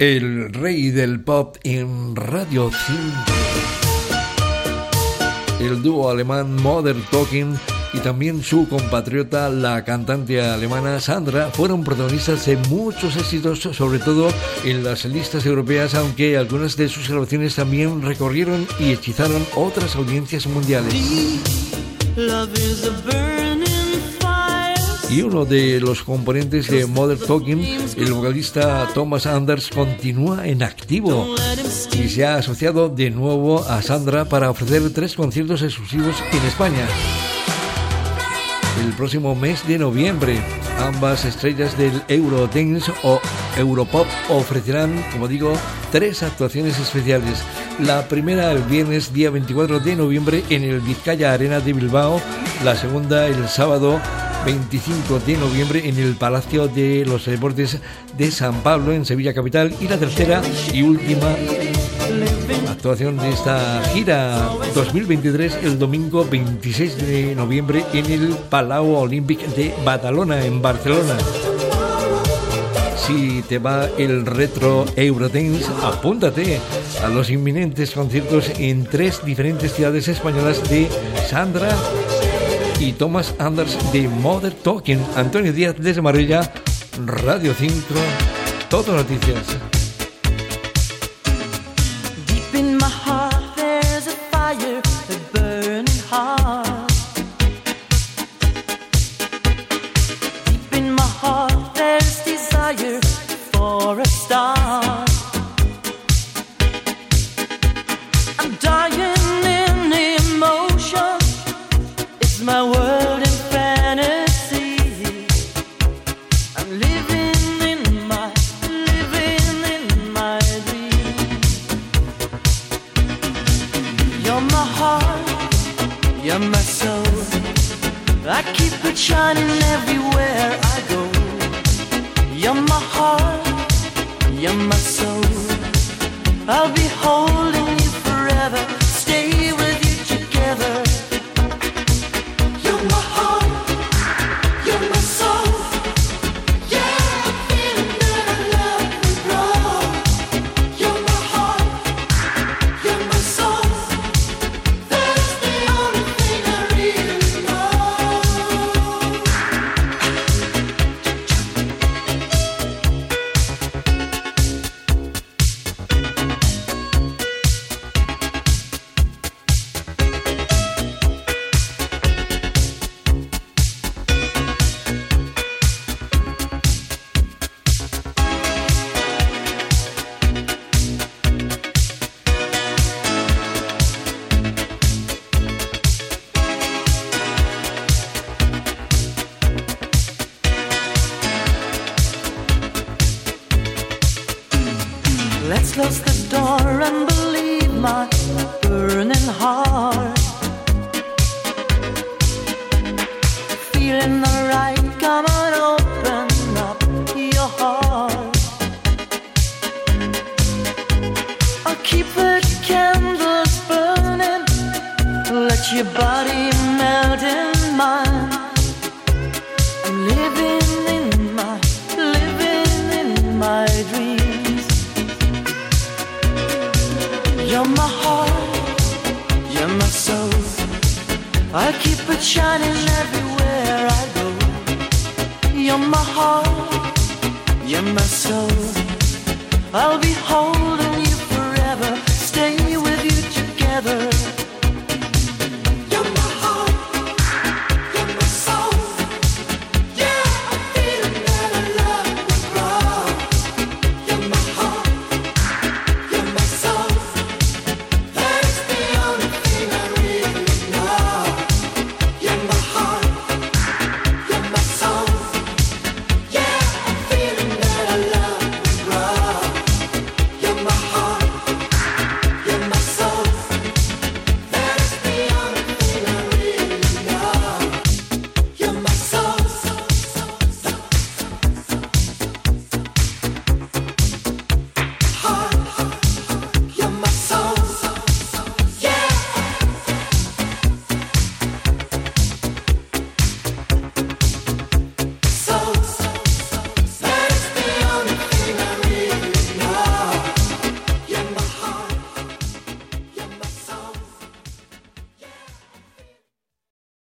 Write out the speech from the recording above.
el rey del pop en Radio 5. El dúo alemán Modern Talking y también su compatriota, la cantante alemana Sandra, fueron protagonistas de muchos éxitos, sobre todo en las listas europeas, aunque algunas de sus grabaciones también recorrieron y hechizaron otras audiencias mundiales. Y uno de los componentes de Modern Talking, el vocalista Thomas Anders, continúa en activo y se ha asociado de nuevo a Sandra para ofrecer tres conciertos exclusivos en España el próximo mes de noviembre. Ambas estrellas del Eurodance o Europop ofrecerán, como digo, tres actuaciones especiales. La primera el viernes día 24 de noviembre en el Vizcaya Arena de Bilbao, la segunda el sábado 25 de noviembre en el Palacio de los Deportes de San Pablo en Sevilla Capital y la tercera y última actuación de esta gira 2023 el domingo 26 de noviembre en el Palau Olímpic de Badalona, en Barcelona. Si te va el retro Eurodance, apúntate a los inminentes conciertos en tres diferentes ciudades españolas de Sandra y Thomas Anders de Mother Talking. Antonio Díaz desde Marilla, Radio 5, Todo Noticias. You're my soul. I keep it shining everywhere I go. You're my heart. You're my soul. I'll be holding. Let's close the door and believe my burning heart. Feeling the right, come on, open up your heart. I'll keep the candles burning, let your body melt in. I keep it shining everywhere I go. You're my heart, you're my soul. I'll be home.